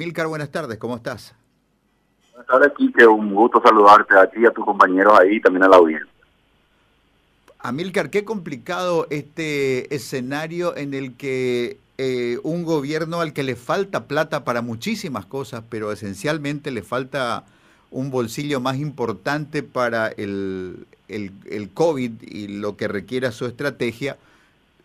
Amílcar, buenas tardes, ¿cómo estás? Buenas tardes, Quique, un gusto saludarte a ti, a tus compañeros ahí y también a la audiencia. Amílcar, qué complicado este escenario en el que eh, un gobierno al que le falta plata para muchísimas cosas, pero esencialmente le falta un bolsillo más importante para el, el, COVID y lo que requiera su estrategia,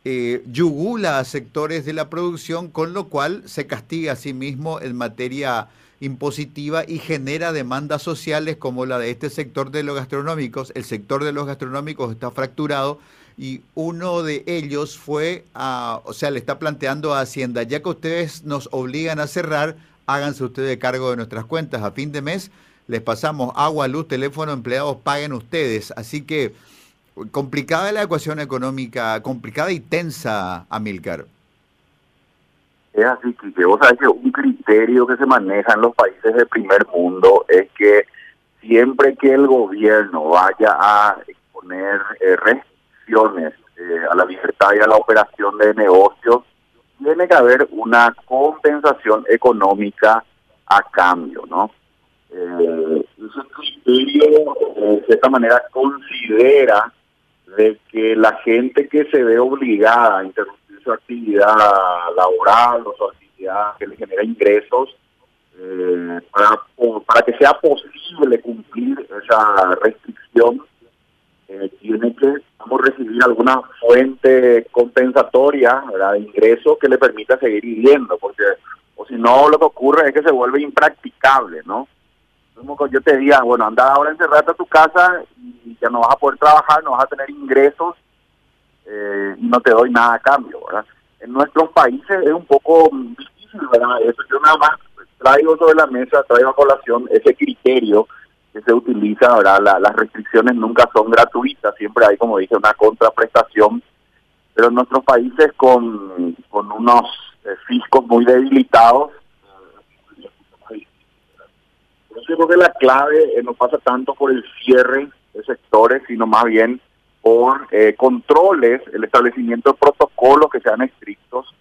eh, yugula a sectores de la producción, con lo cual se castiga a sí mismo en materia impositiva y genera demandas sociales como la de este sector de los gastronómicos. El sector de los gastronómicos está fracturado y uno de ellos fue a, o sea, le está planteando a Hacienda, ya que ustedes nos obligan a cerrar, háganse ustedes cargo de nuestras cuentas a fin de mes, les pasamos agua, luz, teléfono, empleados, paguen ustedes. Así que complicada la ecuación económica, complicada y tensa, Amilcar. Es así, que vos sabés que un criterio que se maneja en los países del primer mundo es que siempre que el gobierno vaya a exponer eh, restricciones eh, a la libertad y a la operación de negocios, tiene que haber una compensación económica a cambio, ¿no? Eh, ese criterio, de cierta manera, considera de que la gente que se ve obligada a interrumpir su actividad laboral o su actividad que le genera ingresos, eh, para, para que sea posible cumplir esa restricción, eh, tiene que recibir alguna fuente compensatoria de ingresos que le permita seguir viviendo, porque o si no lo que ocurre es que se vuelve impracticable, ¿no? Como yo te diga, bueno, anda ahora encerrate a tu casa y ya no vas a poder trabajar, no vas a tener ingresos eh, y no te doy nada a cambio, ¿verdad? En nuestros países es un poco difícil, ¿verdad? Eso yo nada más traigo sobre la mesa, traigo a colación ese criterio que se utiliza, ¿verdad? las restricciones nunca son gratuitas, siempre hay, como dije, una contraprestación, pero en nuestros países con, con unos eh, fiscos muy debilitados, yo creo que la clave eh, no pasa tanto por el cierre sectores, sino más bien por eh, controles, el establecimiento de protocolos que sean estrictos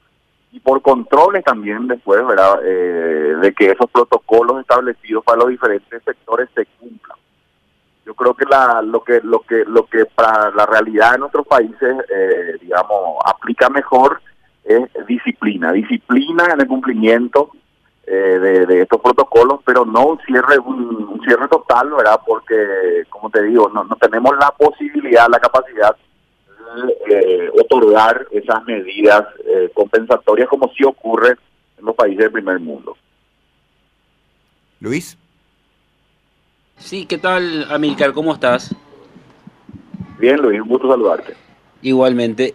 y por controles también después, ¿verdad?, eh, de que esos protocolos establecidos para los diferentes sectores se cumplan. Yo creo que la, lo que lo que lo que para la realidad de nuestros países, eh, digamos, aplica mejor es disciplina, disciplina en el cumplimiento eh, de, estos protocolos, pero no un cierre un, cierre total, ¿verdad? Porque, como te digo, no, no tenemos la posibilidad, la capacidad de eh, otorgar esas medidas eh, compensatorias como sí ocurre en los países del primer mundo. Luis. Sí, ¿qué tal, Amilcar? ¿Cómo estás? Bien, Luis, un gusto saludarte. Igualmente.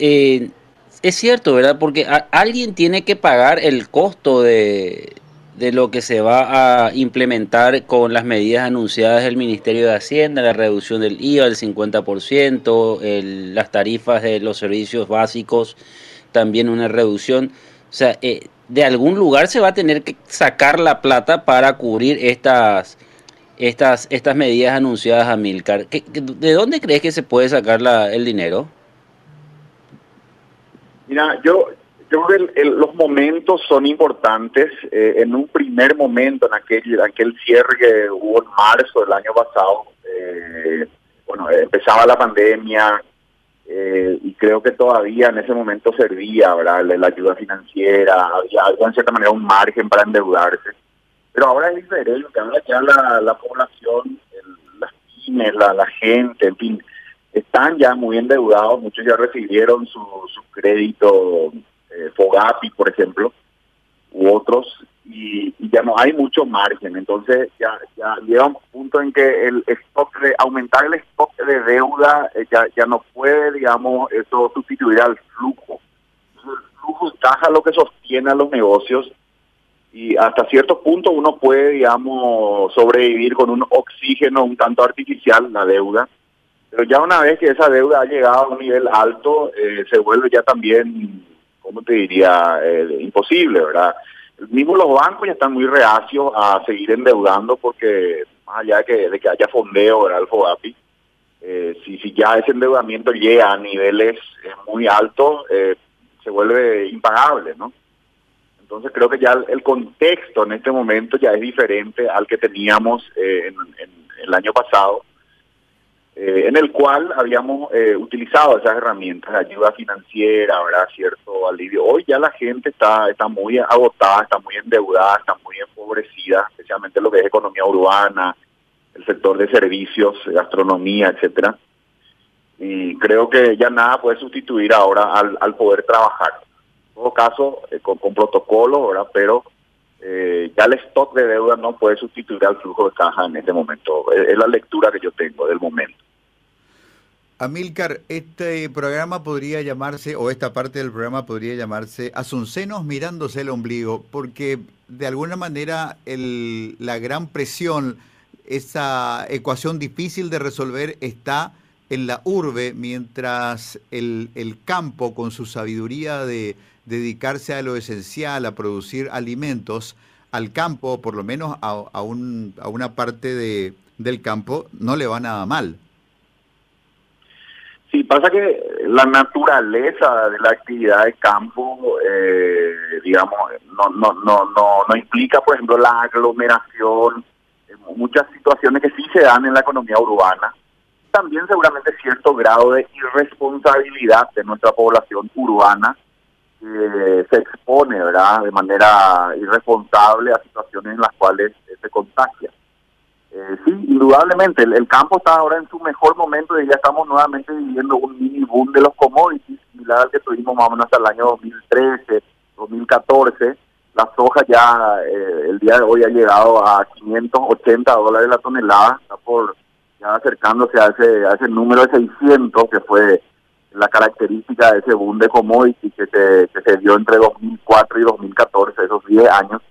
es cierto, ¿verdad? Porque alguien tiene que pagar el costo de, de lo que se va a implementar con las medidas anunciadas del Ministerio de Hacienda, la reducción del IVA del 50%, el, las tarifas de los servicios básicos, también una reducción. O sea, eh, de algún lugar se va a tener que sacar la plata para cubrir estas, estas, estas medidas anunciadas a Milcar. ¿De dónde crees que se puede sacar la, el dinero? Mira, yo, yo creo que los momentos son importantes. Eh, en un primer momento, en aquel, aquel cierre que hubo en marzo del año pasado, eh, bueno, empezaba la pandemia eh, y creo que todavía en ese momento servía, ¿verdad? La, ayuda financiera, había en cierta manera un margen para endeudarse. Pero ahora es diferente, ahora ya la, la población, las pymes, la, la gente, en fin, están ya muy endeudados, muchos ya recibieron su, su crédito eh, Fogapi, por ejemplo, u otros, y, ya no hay mucho margen. Entonces ya, ya llega un punto en que el stock de, aumentar el stock de deuda eh, ya, ya no puede, digamos, eso sustituir al flujo. el flujo de lo que sostiene a los negocios y hasta cierto punto uno puede, digamos, sobrevivir con un oxígeno un tanto artificial, la deuda. Pero ya una vez que esa deuda ha llegado a un nivel alto, eh, se vuelve ya también ¿cómo te diría? Eh, imposible, ¿verdad? Mismo los bancos ya están muy reacios a seguir endeudando porque más allá de que, de que haya fondeo, ¿verdad? El eh, si, si ya ese endeudamiento llega a niveles eh, muy altos, se vuelve impagable, ¿no? Entonces creo que ya el, contexto en este momento ya es diferente al que teníamos eh, en, el año pasado, eh, en el cual habíamos eh, utilizado esas herramientas de ayuda financiera, habrá cierto alivio. Hoy ya la gente está, está muy agotada, está muy endeudada, está muy empobrecida, especialmente lo que es economía urbana, el sector de servicios, gastronomía, etcétera. Y creo que ya nada puede sustituir ahora al, al poder trabajar. En todo caso, eh, con, con protocolo, ¿verdad? pero eh, ya el stock de deuda no puede sustituir al flujo de caja en este momento. Es, la lectura que yo tengo del momento. Amilcar, este programa podría llamarse, o esta parte del programa podría llamarse Asuncenos mirándose el ombligo, porque de alguna manera la gran presión esa ecuación difícil de resolver está en la urbe, mientras el, campo, con su sabiduría de dedicarse a lo esencial, a producir alimentos, al campo, por lo menos a, un, a una parte de, del campo, no le va nada mal. Sí, pasa que la naturaleza de la actividad de campo, eh, digamos, no, no, no, no, no implica, por ejemplo, la aglomeración muchas situaciones que sí se dan en la economía urbana, también seguramente cierto grado de irresponsabilidad de nuestra población urbana que se expone ¿verdad? de manera irresponsable a situaciones en las cuales se contagia. Eh, sí, indudablemente, el, campo está ahora en su mejor momento y ya estamos nuevamente viviendo un mini boom de los commodities, similar al que tuvimos más o menos hasta el año 2013, 2014 la soja ya eh, el día de hoy ha llegado a 580 dólares la tonelada, está por ya acercándose a ese, a ese número de 600 que fue la característica de ese boom de commodity que se, que se dio entre 2004 y 2014, esos 10 años.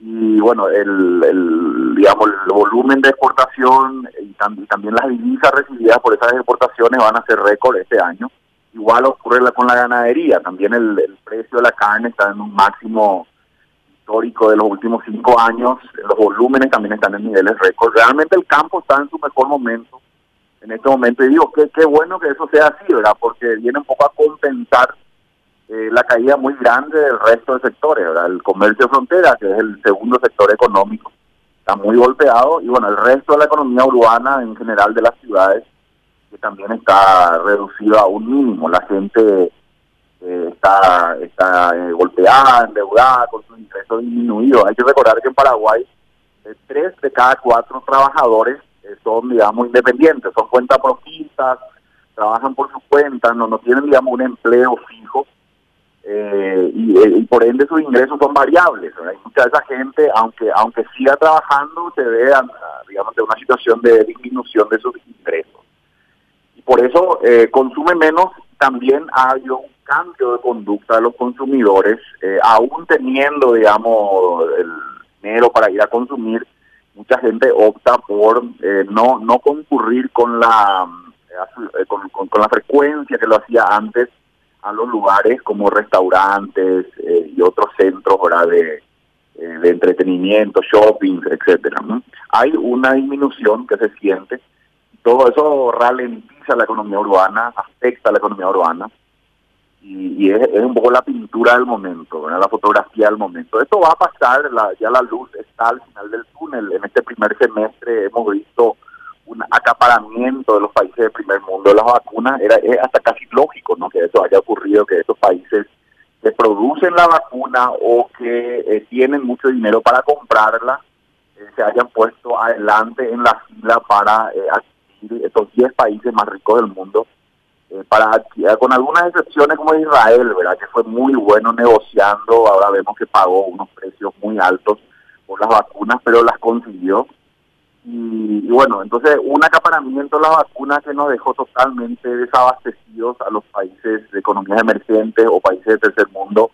Y bueno, el, el digamos el volumen de exportación y también las divisas recibidas por esas exportaciones van a ser récord este año. Igual ocurre con la ganadería, también el, precio de la carne está en un máximo histórico de los últimos cinco años, los volúmenes también están en niveles récord. Realmente el campo está en su mejor momento en este momento y digo que qué bueno que eso sea así, ¿verdad? Porque viene un poco a compensar eh, la caída muy grande del resto de sectores, ¿verdad? El comercio de frontera, que es el segundo sector económico, está muy golpeado y bueno, el resto de la economía urbana en general de las ciudades que también está reducido a un mínimo. La gente eh, está, está eh, golpeada, endeudada, con sus ingresos disminuidos. Hay que recordar que en Paraguay eh, tres de cada cuatro trabajadores son, digamos, independientes, son cuentapropistas, trabajan por su cuenta, no, no tienen, digamos, un empleo fijo. y, por ende sus ingresos son variables. Hay mucha de esa gente, aunque aunque siga trabajando, se ve, digamos, de una situación de disminución de sus ingresos por eso eh, consume menos, también ha habido un cambio de conducta de los consumidores, eh, aún teniendo, digamos, el dinero para ir a consumir, mucha gente opta por eh, no no concurrir con la con, la frecuencia que lo hacía antes a los lugares como restaurantes y otros centros de, de entretenimiento, shopping, etcétera. Hay una disminución que se siente. Todo eso ralentiza la economía urbana, afecta a la economía urbana y, es, un poco la pintura del momento, la fotografía del momento. Esto va a pasar, ya la luz está al final del túnel. En este primer semestre hemos visto un acaparamiento de los países del primer mundo de las vacunas. Era es hasta casi lógico ¿no? que eso haya ocurrido, que estos países que producen la vacuna o que eh, tienen mucho dinero para comprarla eh, se hayan puesto adelante en la fila para eh, estos 10 países más ricos del mundo, eh, para con algunas excepciones como Israel, ¿verdad? que fue muy bueno negociando, ahora vemos que pagó unos precios muy altos por las vacunas, pero las consiguió. Y, bueno, entonces un acaparamiento de las vacunas que nos dejó totalmente desabastecidos a los países de economías emergentes o países de tercer mundo,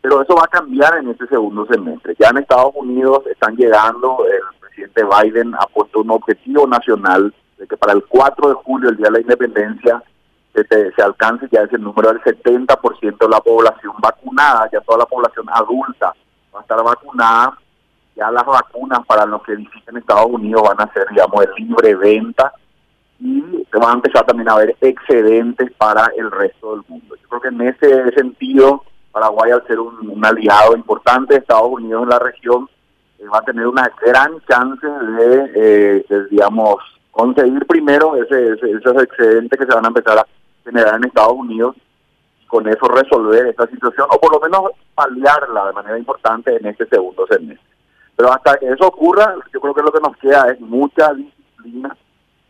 pero eso va a cambiar en este segundo semestre. Ya en Estados Unidos están llegando, el presidente Biden ha puesto un objetivo nacional de que para el 4 de julio, el Día de la Independencia, se, se alcance ya ese número del 70% de la población vacunada, ya toda la población adulta va a estar vacunada, ya las vacunas para los que visiten Estados Unidos van a ser, digamos, de libre venta y se van a empezar también a haber excedentes para el resto del mundo. Yo creo que en ese sentido Paraguay, al ser un, aliado importante de Estados Unidos en la región, eh, va a tener una gran chance de, eh, digamos, conseguir primero ese, ese, esos excedentes que se van a empezar a generar en Estados Unidos con eso resolver esta situación o por lo menos paliarla de manera importante en este segundo semestre. Pero hasta que eso ocurra, yo creo que lo que nos queda es mucha disciplina,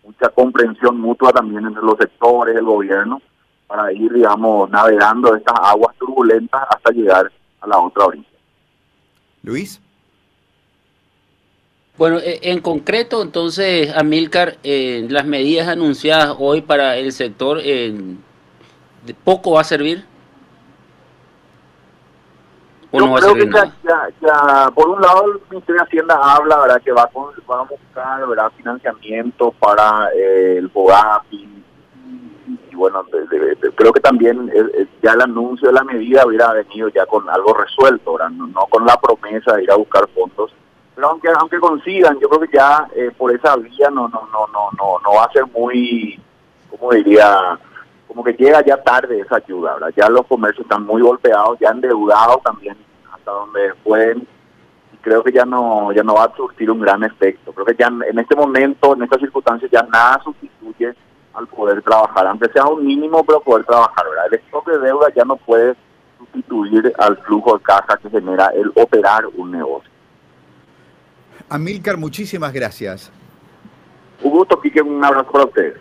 mucha comprensión mutua también entre los sectores, el gobierno, para ir, digamos, navegando estas aguas turbulentas hasta llegar a la otra orilla. Luis. Bueno, e, en concreto, entonces, Amílcar, eh, las medidas anunciadas hoy para el sector, eh, ¿poco va a servir? ¿O no va a servir nada? Ya, por un lado, el Ministerio de Hacienda habla, ¿verdad?, que va, a buscar, ¿verdad?, financiamiento para eh, el BOGAPI, y bueno, creo que también ya el anuncio de la medida hubiera venido ya con algo resuelto, ¿verdad? No, con la promesa de ir a buscar fondos. Pero aunque aunque consigan, yo creo que ya eh, por esa vía no no no no no no va a ser muy, ¿cómo diría? Como que llega ya tarde esa ayuda, ¿verdad? Ya los comercios están muy golpeados, ya endeudados también hasta donde pueden creo que ya no ya no va a surtir un gran efecto. Creo que ya en este momento, en estas circunstancias, ya nada sustituye al poder trabajar, aunque sea un mínimo, pero poder trabajar. ¿verdad? El stock de deuda ya no puede sustituir al flujo de caja que genera el operar un negocio. Amílcar, muchísimas gracias. Un gusto, Quique, un abrazo para ustedes.